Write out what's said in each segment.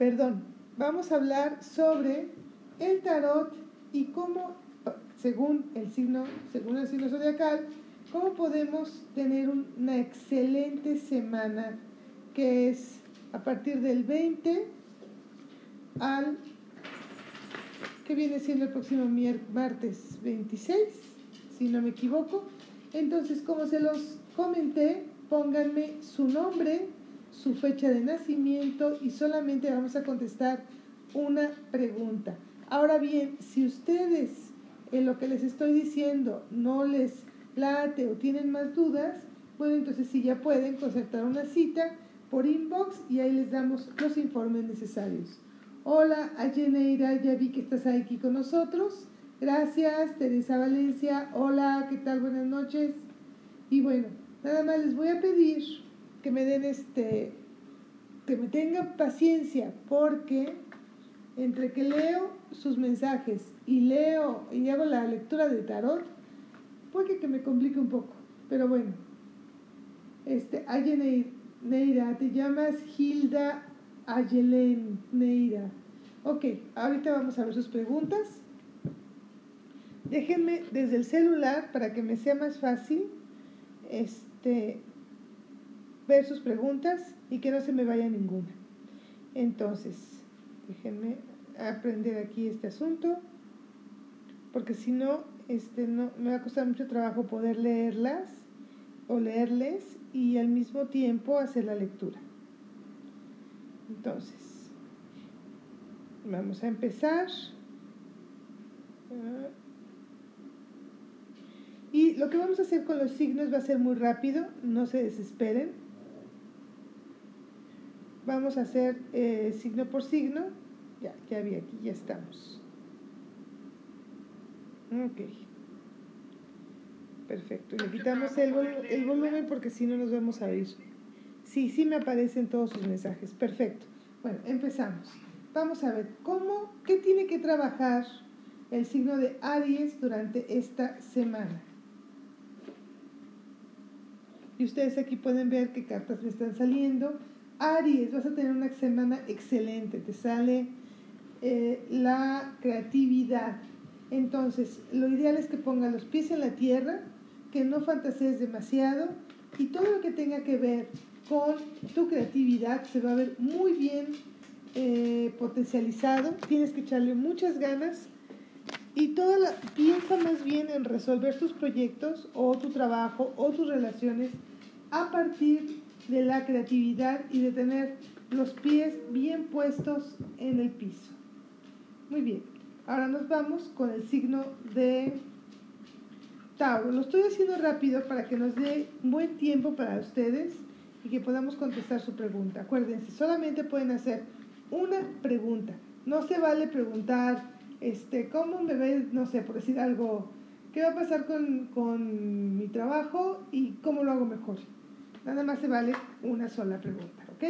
perdón, vamos a hablar sobre el tarot y cómo, según el signo, según el signo zodiacal, cómo podemos tener una excelente semana que es a partir del 20 al que viene siendo el próximo martes 26, si no me equivoco. Entonces, como se los comenté, pónganme su nombre, su fecha de nacimiento y solamente vamos a contestar una pregunta. Ahora bien, si ustedes en lo que les estoy diciendo no les late o tienen más dudas, bueno, entonces sí ya pueden concertar una cita por inbox y ahí les damos los informes necesarios. Hola, Ayeneira, ya vi que estás aquí con nosotros. Gracias, Teresa Valencia. Hola, ¿qué tal? Buenas noches. Y bueno, nada más les voy a pedir que me den este, que me tengan paciencia, porque entre que leo sus mensajes y leo y hago la lectura de tarot, puede que me complique un poco. Pero bueno, este, Ayeneira, te llamas Hilda Ayelen Neira. Ok, ahorita vamos a ver sus preguntas. Déjenme desde el celular para que me sea más fácil este, ver sus preguntas y que no se me vaya ninguna. Entonces, déjenme aprender aquí este asunto, porque si no, este, no, me va a costar mucho trabajo poder leerlas o leerles y al mismo tiempo hacer la lectura. Entonces, vamos a empezar. Y lo que vamos a hacer con los signos va a ser muy rápido, no se desesperen. Vamos a hacer eh, signo por signo. Ya, ya vi aquí, ya estamos. Ok. Perfecto. Le quitamos el, el volumen porque si no nos vamos a oír. Sí, sí me aparecen todos sus mensajes. Perfecto. Bueno, empezamos. Vamos a ver, ¿cómo, qué tiene que trabajar el signo de Aries durante esta semana? Y ustedes aquí pueden ver qué cartas me están saliendo. Aries, vas a tener una semana excelente. Te sale eh, la creatividad. Entonces, lo ideal es que pongas los pies en la tierra, que no fantasees demasiado y todo lo que tenga que ver con tu creatividad se va a ver muy bien eh, potencializado. Tienes que echarle muchas ganas y toda la, piensa más bien en resolver tus proyectos o tu trabajo o tus relaciones a partir de la creatividad y de tener los pies bien puestos en el piso. Muy bien, ahora nos vamos con el signo de Tauro. Lo estoy haciendo rápido para que nos dé buen tiempo para ustedes y que podamos contestar su pregunta. Acuérdense, solamente pueden hacer una pregunta. No se vale preguntar, este, ¿cómo me ve, no sé, por decir algo, qué va a pasar con, con mi trabajo y cómo lo hago mejor? Nada más se vale una sola pregunta, ¿ok?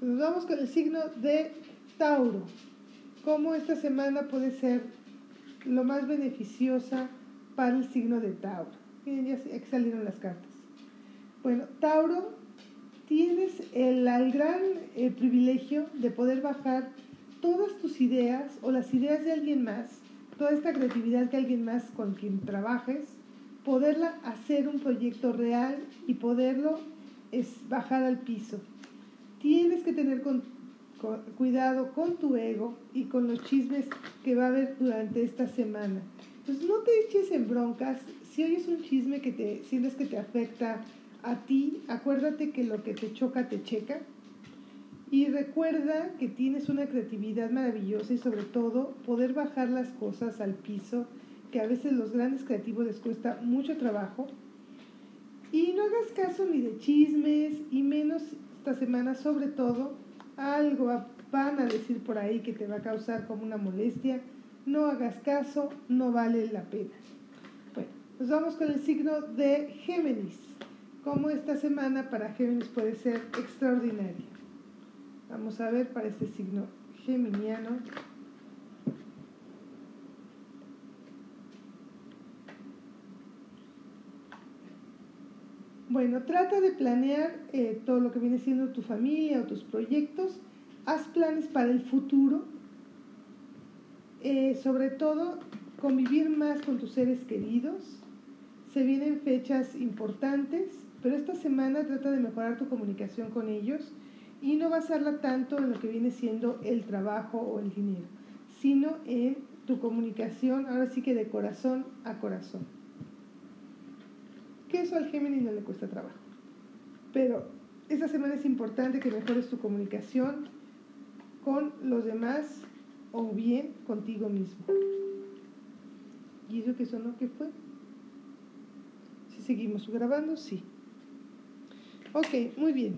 Entonces vamos con el signo de Tauro. ¿Cómo esta semana puede ser lo más beneficiosa para el signo de Tauro? Miren, ya salieron las cartas. Bueno, Tauro, tienes el, gran eh, privilegio de poder bajar todas tus ideas o las ideas de alguien más, toda esta creatividad que alguien más con quien trabajes, poderla hacer un proyecto real y poderlo es bajar al piso. Tienes que tener cuidado con tu ego y con los chismes que va a haber durante esta semana. Entonces no te eches en broncas. Si oyes un chisme que te sientes que te afecta a ti, acuérdate que lo que te choca te checa. Y recuerda que tienes una creatividad maravillosa y sobre todo poder bajar las cosas al piso, que a veces los grandes creativos les cuesta mucho trabajo. Y no hagas caso ni de chismes y menos esta semana sobre todo algo van a decir por ahí que te va a causar como una molestia. No hagas caso, no vale la pena. Bueno, nos vamos con el signo de Géminis cómo esta semana para Géminis puede ser extraordinaria. Vamos a ver para este signo geminiano. Bueno, trata de planear eh, todo lo que viene siendo tu familia o tus proyectos Haz planes para el futuro. Eh, sobre todo, convivir más con tus seres queridos. Se vienen fechas importantes, pero esta semana trata de mejorar tu comunicación con ellos y no basarla tanto en lo que viene siendo el trabajo o el dinero, sino en tu comunicación, ahora sí que de corazón a corazón. Que eso al Géminis no le cuesta trabajo. Pero esta semana es importante que mejores tu comunicación con los demás o bien contigo mismo. ¿Y eso que sonó qué fue? Si seguimos grabando, sí. Ok, muy bien.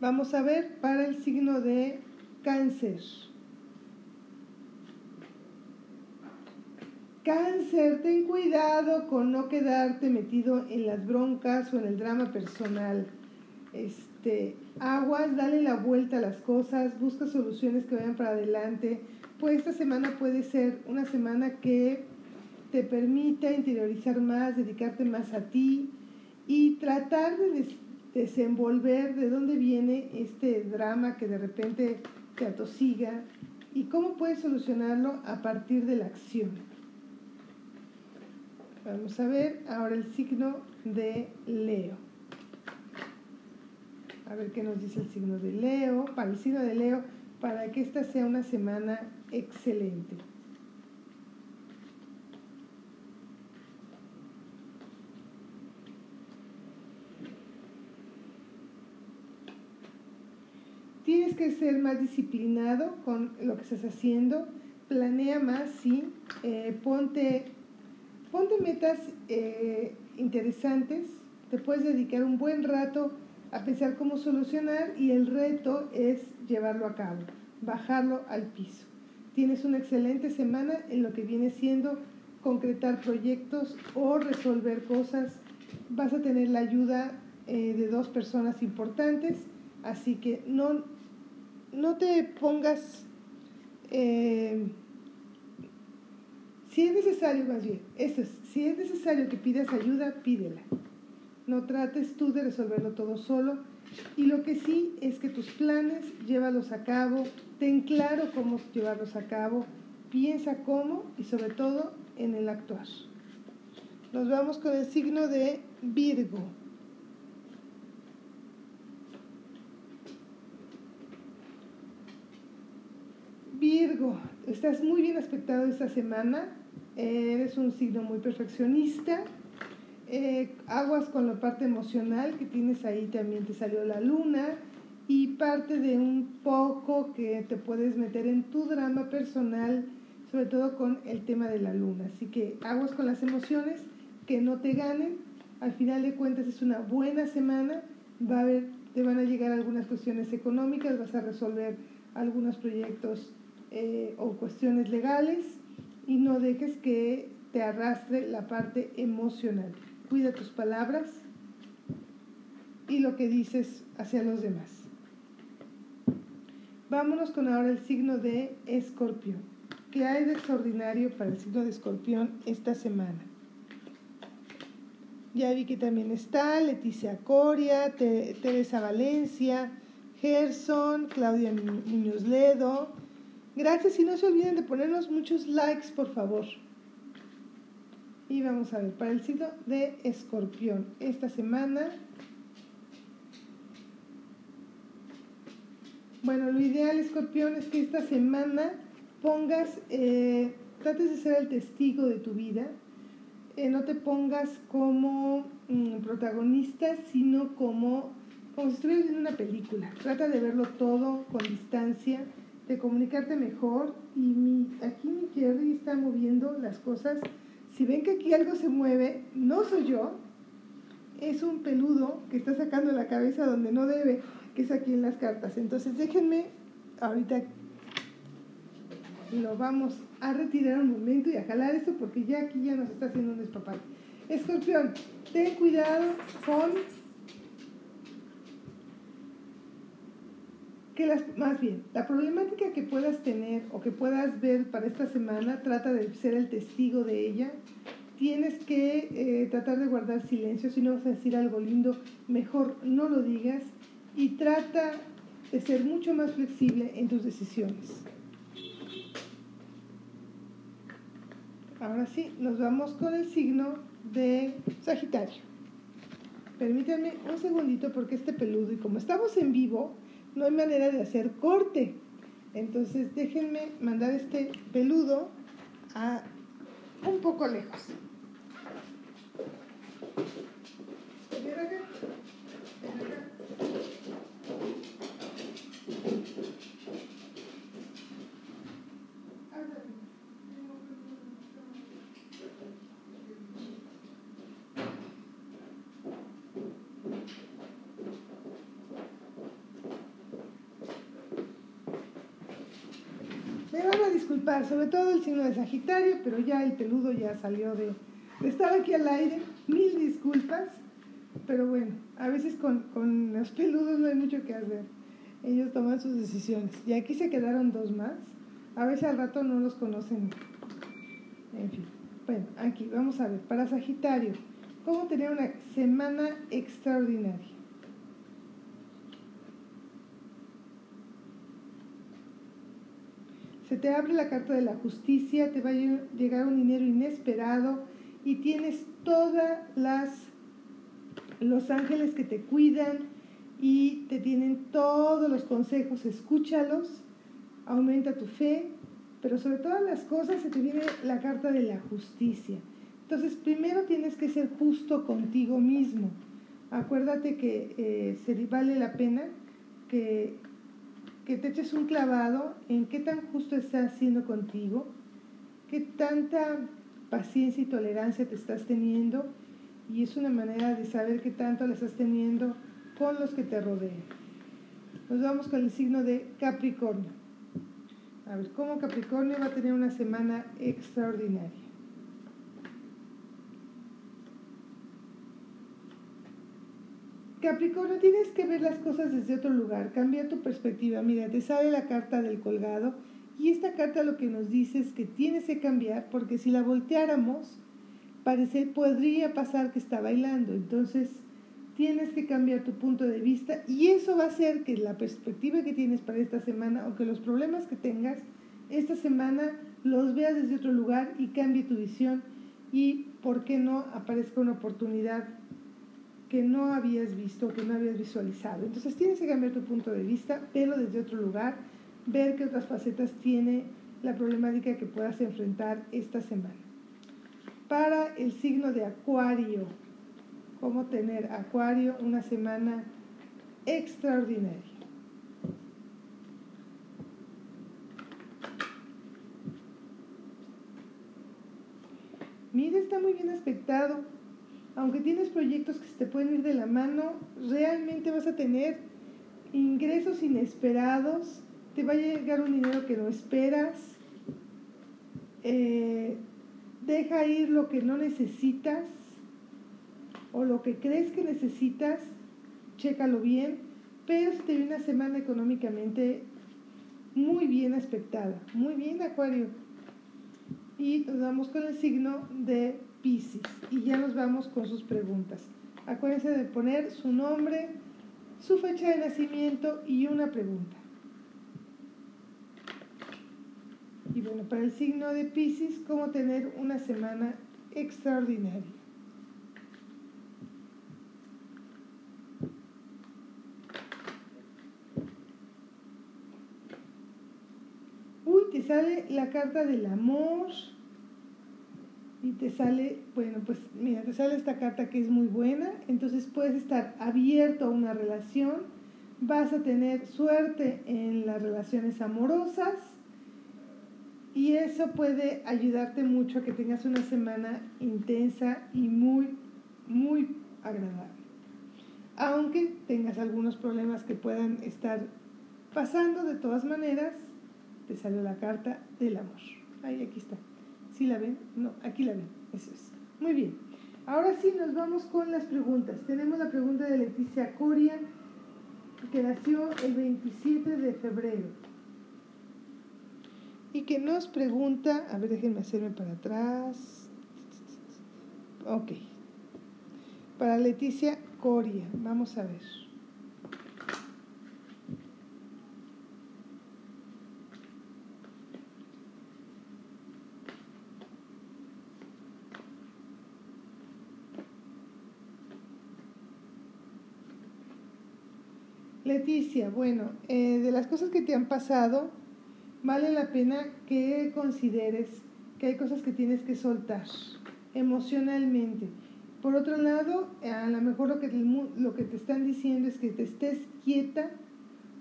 Vamos a ver para el signo de cáncer. Cáncer, ten cuidado con no quedarte metido en las broncas o en el drama personal. Este, aguas, dale la vuelta a las cosas, busca soluciones que vayan para adelante. Pues esta semana puede ser una semana que te permita interiorizar más, dedicarte más a ti y tratar de desenvolver de dónde viene este drama que de repente te atosiga y cómo puedes solucionarlo a partir de la acción. Vamos a ver ahora el signo de Leo. A ver qué nos dice el signo de Leo, para el signo de Leo, para que esta sea una semana excelente. Tienes que ser más disciplinado con lo que estás haciendo, planea más, sí, eh, ponte, ponte metas eh, interesantes, te puedes dedicar un buen rato a pensar cómo solucionar y el reto es llevarlo a cabo, bajarlo al piso. Tienes una excelente semana en lo que viene siendo concretar proyectos o resolver cosas. Vas a tener la ayuda eh, de dos personas importantes, así que no no te pongas, eh, si es necesario, más bien, eso es, si es necesario que pidas ayuda, pídela. No trates tú de resolverlo todo solo. Y lo que sí es que tus planes, llévalos a cabo, ten claro cómo llevarlos a cabo, piensa cómo y sobre todo en el actuar. Nos vamos con el signo de Virgo. Virgo, estás muy bien aspectado esta semana, eres un signo muy perfeccionista, eh, aguas con la parte emocional que tienes ahí, también te salió la luna. Y parte de un poco que te puedes meter en tu drama personal, sobre todo con el tema de la luna. Así que aguas con las emociones, que no te ganen, al final de cuentas es una buena semana, te van a llegar algunas cuestiones económicas, vas a resolver algunos proyectos eh, o cuestiones legales y no dejes que te arrastre la parte emocional. Cuida tus palabras y lo que dices hacia los demás. Vámonos con ahora el signo de escorpión. ¿Qué hay de extraordinario para el signo de escorpión esta semana? Ya vi que también está Leticia Coria, Teresa Valencia, Gerson, Claudia Muñoz Ledo, Gracias y no se olviden de ponernos muchos likes, por favor. Y vamos a ver, para el signo de escorpión, esta semana... Bueno, lo ideal, escorpión, es que esta semana pongas, eh, trates de ser el testigo de tu vida, eh, no te pongas como mm, protagonista, sino como, como si estuvieras viendo una película. Trata de verlo todo con distancia de comunicarte mejor y mi, aquí mi Jerry está moviendo las cosas. Si ven que aquí algo se mueve, no soy yo, es un peludo que está sacando la cabeza donde no debe, que es aquí en las cartas. Entonces déjenme, ahorita lo vamos a retirar un momento y a jalar esto porque ya aquí ya nos está haciendo un despapate. Escorpión, ten cuidado con más bien, la problemática que puedas tener o que puedas ver para esta semana, trata de ser el testigo de ella. Tienes que eh, tratar de guardar silencio. Si no vas a decir algo lindo, mejor no lo digas. y trata de ser mucho más flexible en tus decisiones. Ahora sí, nos vamos con el signo de Sagitario. Permítanme un segundito porque este peludo, y como estamos en vivo, no hay manera de hacer corte. Entonces déjenme mandar este peludo a un poco lejos. Sobre todo el signo de Sagitario, pero ya el peludo ya salió de, estar aquí al aire. Mil disculpas, pero bueno, a veces con, con los peludos no hay mucho que hacer. Ellos toman sus decisiones. Y aquí se quedaron dos más. A veces al rato no los conocen. En fin. Bueno, aquí vamos a ver. Para Sagitario, ¿cómo tener una semana extraordinaria? Se te abre la carta de la justicia, te va a llegar un dinero inesperado y tienes todas las los ángeles que te cuidan y te tienen todos los consejos, escúchalos, aumenta tu fe, pero sobre todas las cosas se te viene la carta de la justicia. Entonces, primero tienes que ser justo contigo mismo. Acuérdate que eh, se vale la pena que que te eches un clavado en qué tan justo estás haciendo contigo, qué tanta paciencia y tolerancia te estás teniendo y es una manera de saber qué tanto la estás teniendo con los que te rodean. Nos vamos con el signo de Capricornio. A ver, ¿cómo Capricornio va a tener una semana extraordinaria? Capricornio, tienes que ver las cosas desde otro lugar, cambia tu perspectiva. Mira, te sale la carta del colgado y esta carta lo que nos dice es que tienes que cambiar porque si la volteáramos, parece, podría pasar que está bailando. Entonces, tienes que cambiar tu punto de vista y eso va a hacer que la perspectiva que tienes para esta semana o que los problemas que tengas esta semana los veas desde otro lugar y cambie tu visión y, ¿por qué no?, aparezca una oportunidad que no habías visto, que no habías visualizado. Entonces tienes que cambiar tu punto de vista, pero desde otro lugar, ver qué otras facetas tiene la problemática que puedas enfrentar esta semana. Para el signo de Acuario, cómo tener Acuario una semana extraordinaria. Mira, está muy bien aspectado aunque tienes proyectos que se te pueden ir de la mano, realmente vas a tener ingresos inesperados, te va a llegar un dinero que no esperas, eh, deja ir lo que no necesitas o lo que crees que necesitas, chécalo bien, pero se te viene una semana económicamente muy bien aspectada, muy bien Acuario. Y nos vamos con el signo de Pisces. Y ya nos vamos con sus preguntas. Acuérdense de poner su nombre, su fecha de nacimiento y una pregunta. Y bueno, para el signo de Pisces, ¿cómo tener una semana extraordinaria? Uy, te sale la carta del amor y te sale, bueno, pues mira, te sale esta carta que es muy buena, entonces puedes estar abierto a una relación, vas a tener suerte en las relaciones amorosas y eso puede ayudarte mucho a que tengas una semana intensa y muy, muy agradable. Aunque tengas algunos problemas que puedan estar pasando, de todas maneras, te sale la carta del amor. Ahí, aquí está. ¿Sí la ven? No, aquí la ven. Eso es. Muy bien. Ahora sí nos vamos con las preguntas. Tenemos la pregunta de Leticia Coria, que nació el 27 de febrero. Y que nos pregunta, a ver, déjenme hacerme para atrás. Ok. Para Leticia Coria, vamos a ver. Leticia, bueno, eh, de las cosas que te han pasado, vale la pena que consideres que hay cosas que tienes que soltar emocionalmente. Por otro lado, a lo mejor lo que, te están diciendo es que te estés quieta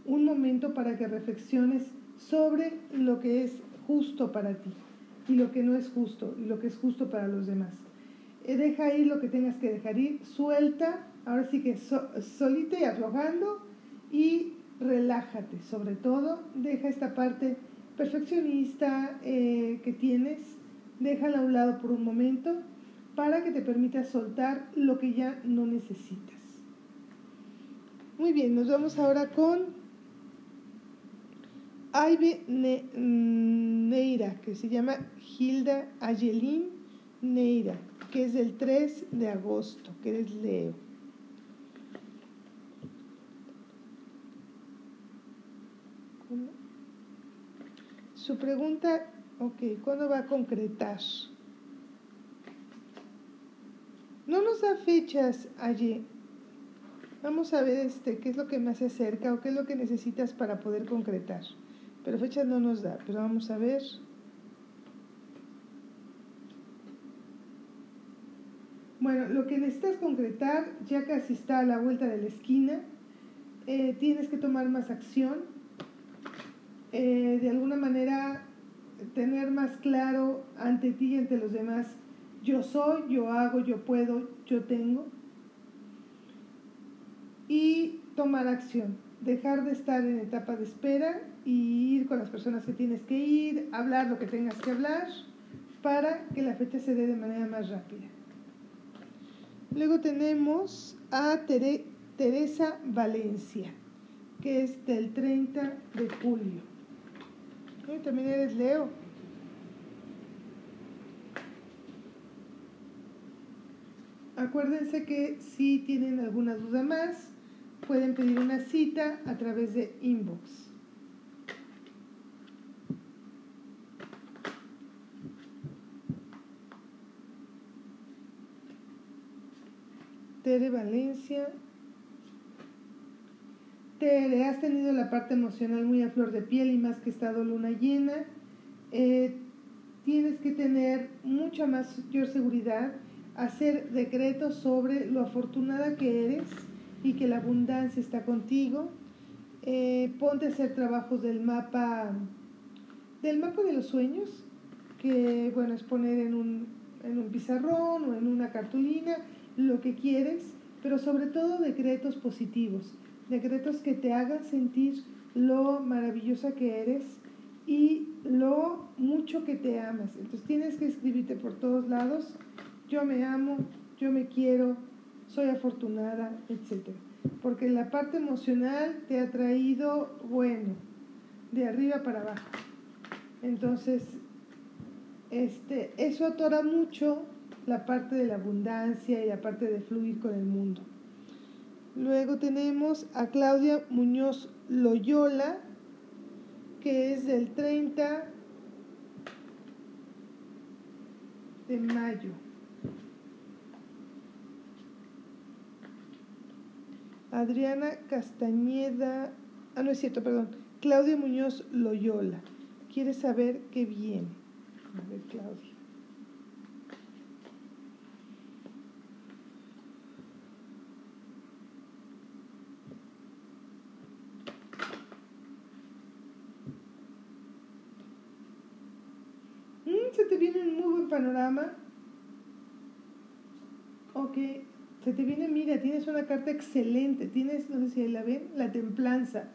un momento para que reflexiones sobre lo que es justo para ti y lo que no es justo y lo que es justo para los demás. Eh, deja ir lo que tengas que dejar ir, suelta, ahora sí que solita y aflojando y relájate, sobre todo, deja esta parte perfeccionista eh, que tienes, déjala a un lado por un momento para que te permita soltar lo que ya no necesitas. Muy bien, nos vamos ahora con Aibe Neira, que se llama Hilda Ayelin Neira, que es del 3 de agosto, que es Leo. Su pregunta, ok, ¿cuándo va a concretar? No nos da fechas allí. Vamos a ver este, qué es lo que más se acerca o qué es lo que necesitas para poder concretar. Pero fechas no nos da, pero vamos a ver. Bueno, lo que necesitas concretar ya casi está a la vuelta de la esquina. Eh, tienes que tomar más acción. Eh, de alguna manera tener más claro ante ti y ante los demás, yo soy, yo hago, yo puedo, yo tengo. Y tomar acción, dejar de estar en etapa de espera y ir con las personas que tienes que ir, hablar lo que tengas que hablar para que la fecha se dé de manera más rápida. Luego tenemos a Teresa Valencia, que es del 30 de julio. También eres Leo. Acuérdense que si tienen alguna duda más, pueden pedir una cita a través de inbox. Tere Valencia. Tere, has tenido la parte emocional muy a flor de piel y más que estado luna llena. Eh, tienes que tener mucha mayor seguridad, hacer decretos sobre lo afortunada que eres y que la abundancia está contigo. Eh, ponte a hacer trabajos del mapa, del mapa de los sueños, que bueno, es poner en un, en un pizarrón o en una cartulina lo que quieres, pero sobre todo decretos positivos, decretos que te hagan sentir lo maravillosa que eres y lo mucho que te amas. Entonces tienes que escribirte por todos lados, yo me amo, yo me quiero, soy afortunada, etc. Porque la parte emocional te ha traído, bueno, de arriba para abajo. Entonces, este, eso atora mucho la parte de la abundancia y la parte de fluir con el mundo. Luego tenemos a Claudia Muñoz Loyola, que es del 30 de mayo. Adriana Castañeda, ah, no es cierto, perdón, Claudia Muñoz Loyola. Quiere saber qué viene. A ver, Claudia. Panorama. Ok, se te viene, mira, tienes una carta excelente, tienes, no sé si la ven, la templanza.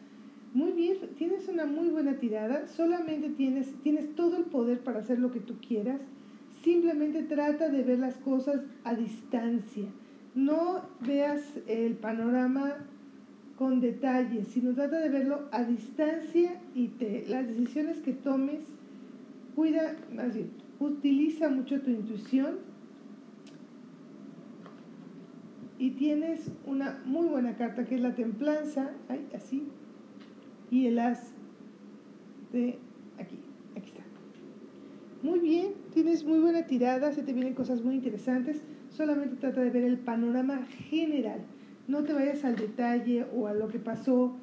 Muy bien, tienes una muy buena tirada, solamente tienes, tienes todo el poder para hacer lo que tú quieras. Simplemente trata de ver las cosas a distancia. No veas el panorama con detalle, sino trata de verlo a distancia y te, las decisiones que tomes, cuida, más bien, utiliza mucho tu intuición y tienes una muy buena carta que es la templanza, así, y el as de aquí, aquí está. Muy bien, tienes muy buena tirada, se te vienen cosas muy interesantes, solamente trata de ver el panorama general. no te vayas al detalle o a lo que pasó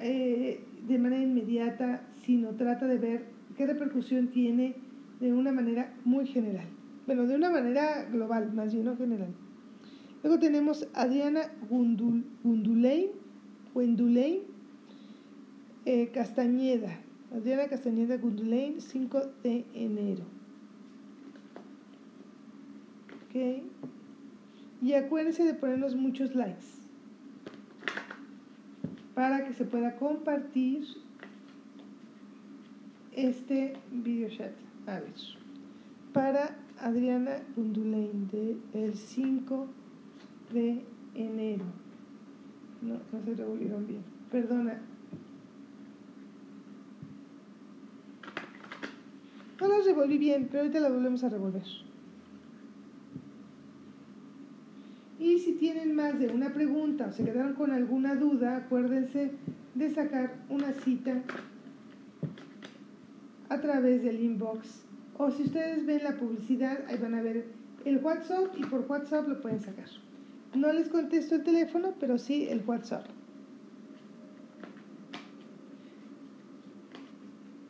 eh, de manera inmediata, sino trata de ver qué repercusión tiene de una manera muy general. Bueno, de una manera global, más bien no general. Luego tenemos Adriana Gundul, Gunduley, eh, Castañeda. Adriana Castañeda Gunduley, 5 de enero. Ok. Y acuérdense de ponernos muchos likes para que se pueda compartir este video chat. A ver, para Adriana Gundulain del 5 de enero. No, no se revolvieron bien. Perdona. No las revolví bien, pero ahorita las volvemos a revolver. Y si tienen más de una pregunta o se quedaron con alguna duda, acuérdense de sacar una cita a través del inbox. O si ustedes ven la publicidad, ahí van a ver el WhatsApp y por WhatsApp lo pueden sacar. No les contesto el teléfono, pero sí el WhatsApp.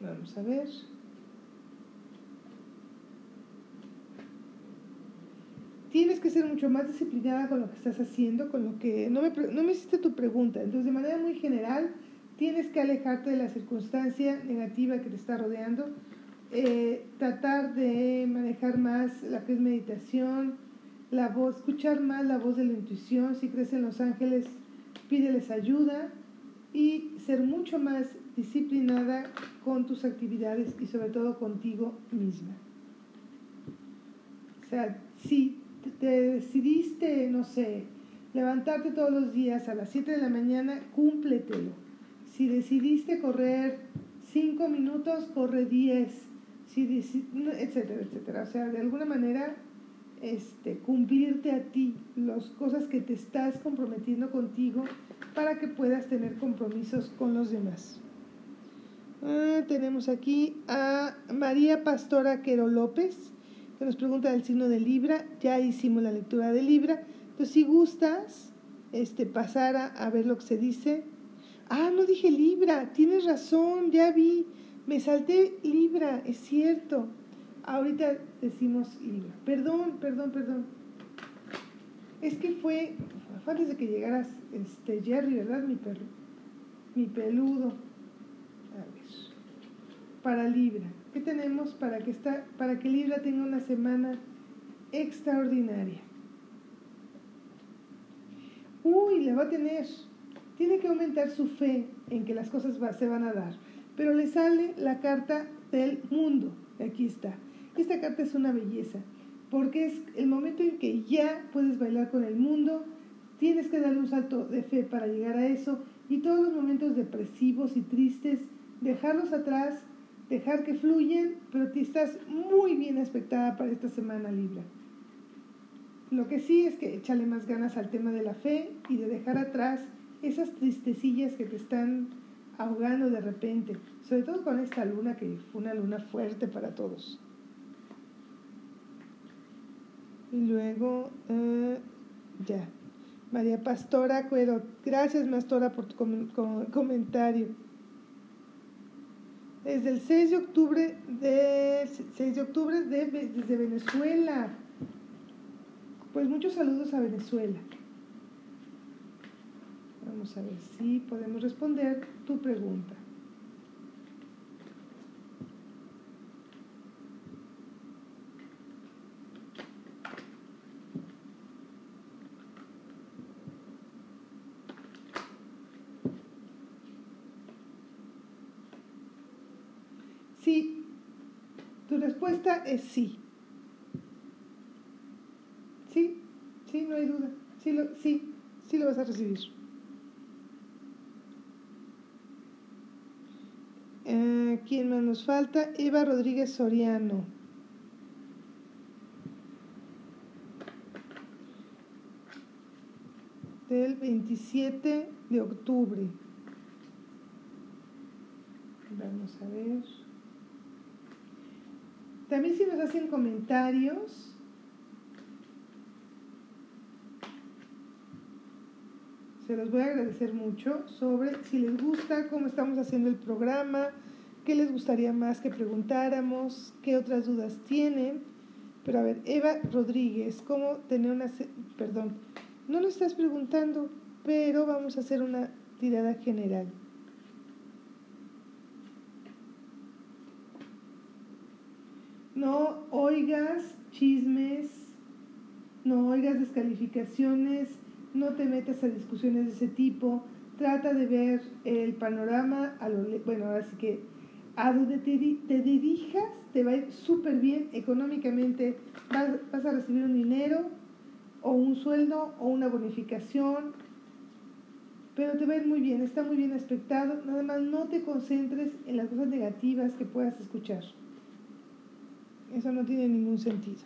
Vamos a ver. tienes que ser mucho más disciplinada con lo que estás haciendo, con lo que... No me, no me hiciste tu pregunta, entonces de manera muy general tienes que alejarte de la circunstancia negativa que te está rodeando, eh, tratar de manejar más la que es meditación, la voz, escuchar más la voz de la intuición, si crees en los ángeles, pídeles ayuda y ser mucho más disciplinada con tus actividades y sobre todo contigo misma. O sea, sí, te decidiste, no sé, levantarte todos los días a las 7 de la mañana, cúmpletelo. Si decidiste correr 5 minutos, corre 10, si etcétera, etcétera. O sea, de alguna manera, este, cumplirte a ti las cosas que te estás comprometiendo contigo para que puedas tener compromisos con los demás. Ah, tenemos aquí a María Pastora Quero López que nos pregunta del signo de Libra. Ya hicimos la lectura de Libra. Entonces, si gustas este, pasar a, ver lo que se dice. Ah, no dije Libra, tienes razón, ya vi. Me salté Libra, es cierto. Ahorita decimos Libra. Perdón, perdón, perdón. Es que fue, fue antes de que llegaras este, Jerry, ¿verdad? Mi perro. Mi peludo. A ver. Para Libra. ¿Qué tenemos para que, esta, para que Libra tenga una semana extraordinaria? Uy, le va a tener. Tiene que aumentar su fe en que las cosas se van a dar. Pero le sale la carta del mundo. Aquí está. Esta carta es una belleza. Porque es el momento en que ya puedes bailar con el mundo. Tienes que darle un salto de fe para llegar a eso. Y todos los momentos depresivos y tristes, dejarlos atrás dejar que fluyen, pero te estás muy bien expectada para esta semana Libra. Lo que sí es que échale más ganas al tema de la fe y de dejar atrás esas tristecillas que te están ahogando de repente, sobre todo con esta luna que fue una luna fuerte para todos. Y luego, eh, ya, María Pastora Cuero, gracias Pastora por tu comentario desde el 6 de octubre de 6 de octubre de, desde Venezuela. Pues muchos saludos a Venezuela. Vamos a ver si podemos responder tu pregunta. respuesta es sí. Sí, sí, no hay duda. Sí, lo, sí, sí lo vas a recibir. Eh, ¿Quién más nos falta? Eva Rodríguez Soriano. Del 27 de octubre. Vamos a ver. También si nos hacen comentarios, se los voy a agradecer mucho sobre si les gusta cómo estamos haciendo el programa, qué les gustaría más que preguntáramos, qué otras dudas tienen. Pero a ver, Eva Rodríguez, ¿cómo tener una... Perdón, no lo estás preguntando, pero vamos a hacer una tirada general. No oigas chismes, no oigas descalificaciones, no te metas a discusiones de ese tipo, trata de ver el panorama, a lo, bueno, ahora sí que a donde te, dirijas te va a ir súper bien económicamente, vas, vas a recibir un dinero o un sueldo o una bonificación, pero te va a ir muy bien, está muy bien aspectado, nada más no te concentres en las cosas negativas que puedas escuchar. Eso no tiene ningún sentido.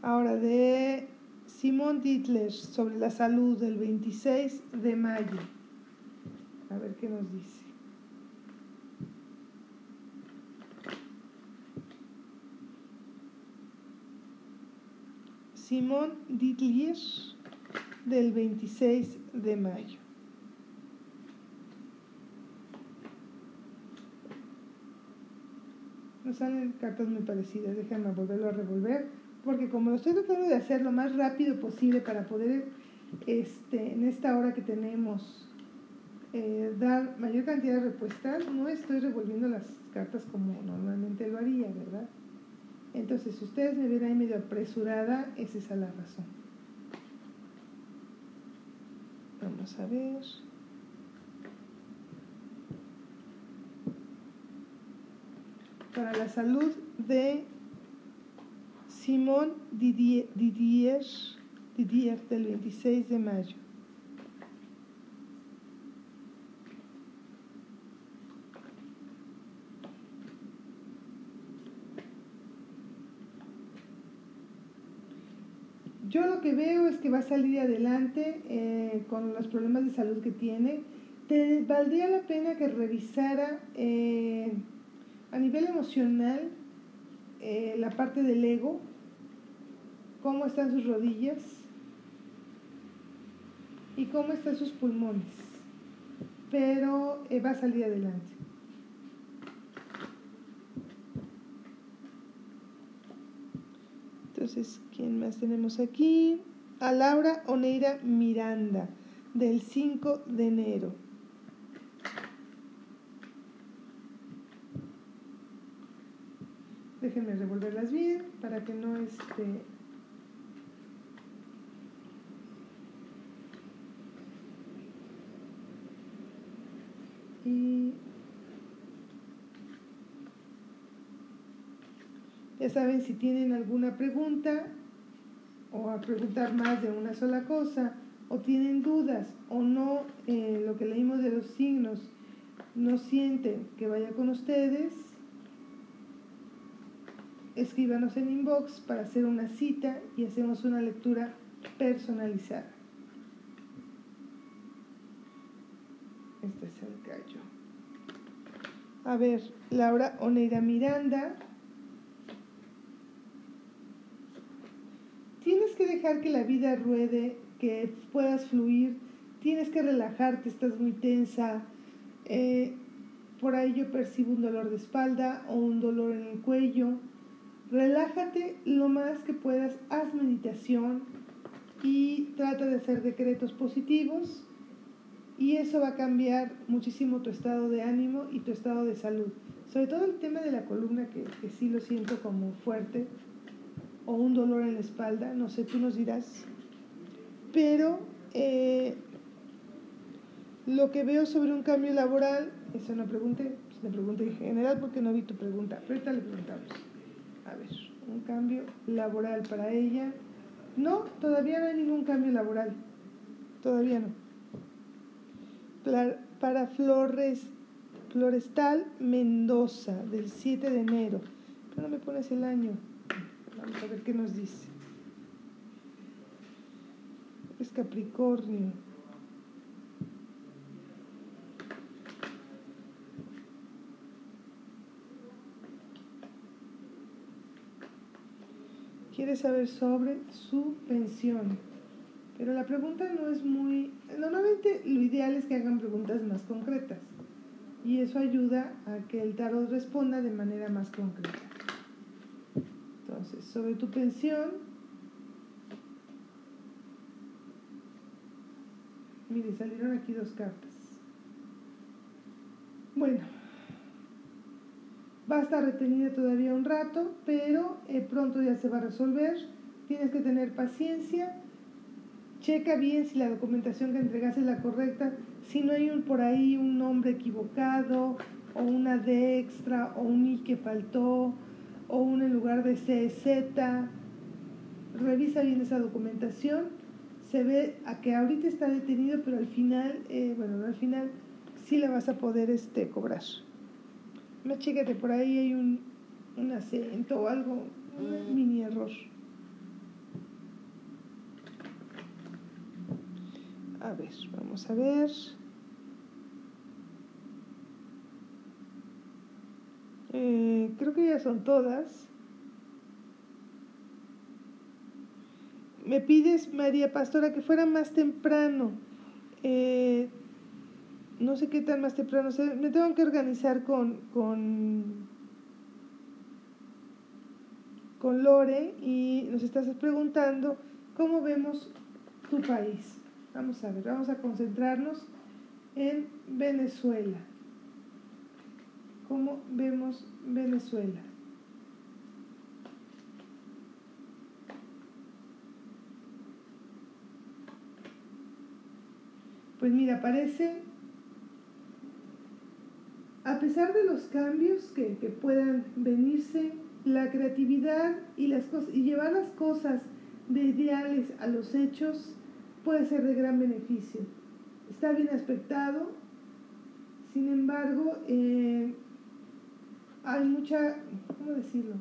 Ahora de Simón Dittler sobre la salud del 26 de mayo. A ver qué nos dice. Simón Dittler del 26 de mayo. Nos salen cartas muy parecidas, déjenme volverlo a revolver porque como lo estoy tratando de hacer lo más rápido posible para poder, este, en esta hora que tenemos, eh, dar mayor cantidad de respuestas, no estoy revolviendo las cartas como normalmente lo haría, ¿verdad? Entonces, si ustedes me ven ahí medio apresurada, esa es la razón. Vamos a ver. Para la salud de Simón Didier, Didier del 26 de mayo. Yo lo que veo es que va a salir adelante eh, con los problemas de salud que tiene. Te valdría la pena que revisara eh, a nivel emocional eh, la parte del ego, cómo están sus rodillas y cómo están sus pulmones. Pero va a salir adelante. Entonces, ¿quién más tenemos aquí? A Laura Oneira Miranda, del 5 de enero. Déjenme revolverlas bien para que no esté Y ya saben, si tienen alguna pregunta o a preguntar más de una sola cosa, o tienen dudas o no, eh, lo que leímos de los signos, no sienten que vaya con ustedes, escríbanos en inbox para hacer una cita y hacemos una lectura personalizada. Este es el gallo. A ver, Laura Oneira Miranda. Tienes dejar que la vida ruede, que puedas fluir. Tienes que relajarte, estás muy tensa. Eh, por ahí yo percibo un dolor de espalda o un dolor en el cuello. Relájate lo más que puedas, haz meditación y trata de hacer decretos positivos y eso va a cambiar muchísimo tu estado de ánimo y tu estado de salud. Sobre todo el tema de la columna, que, que sí lo siento como fuerte, o un dolor en la espalda, no sé, tú nos dirás. Pero eh, lo que veo sobre un cambio laboral, eso no pregunté, pues le pregunté en general porque no vi tu pregunta, pero ahorita le preguntamos. A ver, un cambio laboral para ella. No, todavía no hay ningún cambio laboral. Todavía no para Flores, Florestal Mendoza, del 7 de enero. Pero no me pones el año. Vamos a ver qué nos dice. Es Capricornio. quiere saber sobre su pensión. Pero la pregunta no es muy... Normalmente lo ideal es que hagan preguntas más concretas. Y eso ayuda a que el tarot responda de manera más concreta. Entonces, sobre tu pensión, mire, salieron aquí dos cartas. Bueno, va a estar retenida todavía un rato, pero eh, pronto ya se va a resolver. Tienes que tener paciencia. Checa bien si la documentación que entregas es la correcta. Si no hay un, por ahí un nombre equivocado, o una D extra, o un I que faltó, o un en lugar de CZ. Revisa bien esa documentación. Se ve a que ahorita está detenido, pero al final, eh, bueno, al final sí le vas a poder este, cobrar. No, chécate, por ahí hay un, un acento o algo, un mm. mini error. A ver, vamos a ver. Eh, creo que ya son todas. Me pides, María Pastora, que fuera más temprano. Eh, no sé qué tan más temprano, me tengo que organizar con, con, con Lore y nos estás preguntando cómo vemos tu país. Vamos a ver, vamos a concentrarnos en Venezuela. ¿Cómo vemos Venezuela? Pues mira, parece a pesar de los cambios que, puedan venirse, la creatividad y, las y llevar las cosas de ideales a los hechos puede ser de gran beneficio. Está bien aspectado, sin embargo, eh, hay mucha, ¿cómo decirlo?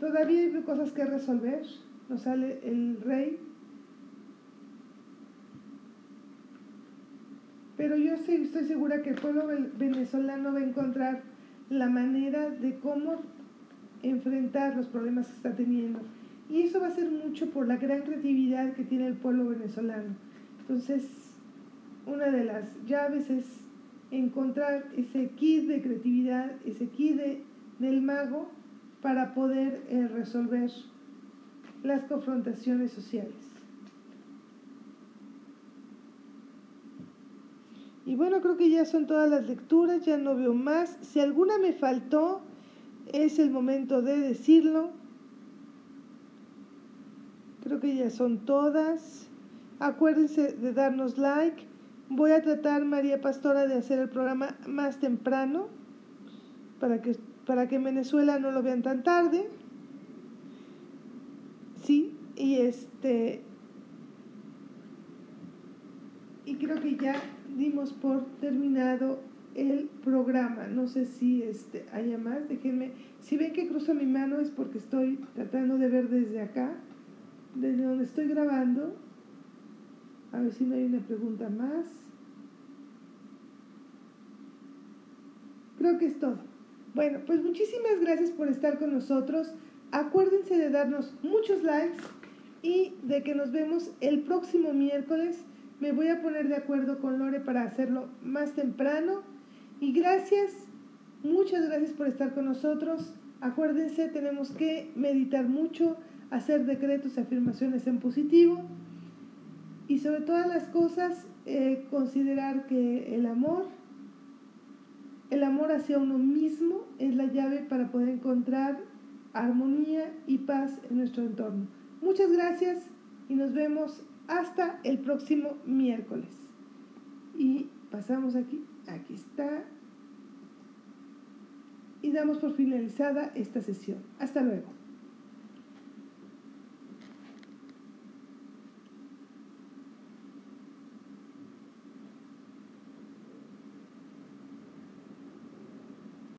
Todavía hay cosas que resolver. Nos sale el rey Pero yo sí estoy segura que el pueblo venezolano va a encontrar la manera de cómo enfrentar los problemas que está teniendo. Y eso va a ser mucho por la gran creatividad que tiene el pueblo venezolano. Entonces, una de las llaves es encontrar ese kit de creatividad, ese kit del mago para poder eh, resolver las confrontaciones sociales. Y bueno, creo que ya son todas las lecturas, ya no veo más. Si alguna me faltó, es el momento de decirlo. Creo que ya son todas. Acuérdense de darnos like. Voy a tratar, María Pastora, de hacer el programa más temprano para que, para que en Venezuela no lo vean tan tarde. Sí, y este. Y creo que ya dimos por terminado el programa. No sé si este, haya más. Déjenme. Si ven que cruzo mi mano es porque estoy tratando de ver desde acá, desde donde estoy grabando. A ver si no hay una pregunta más. Creo que es todo. Bueno, pues muchísimas gracias por estar con nosotros. Acuérdense de darnos muchos likes y de que nos vemos el próximo miércoles me voy a poner de acuerdo con Lore para hacerlo más temprano. Y gracias, muchas gracias por estar con nosotros. Acuérdense, tenemos que meditar mucho, hacer decretos y afirmaciones en positivo. Y sobre todas las cosas, eh, considerar que el amor, el amor hacia uno mismo es la llave para poder encontrar armonía y paz en nuestro entorno. Muchas gracias y nos vemos hasta el próximo miércoles. Y pasamos aquí, aquí está. Y damos por finalizada esta sesión. Hasta luego.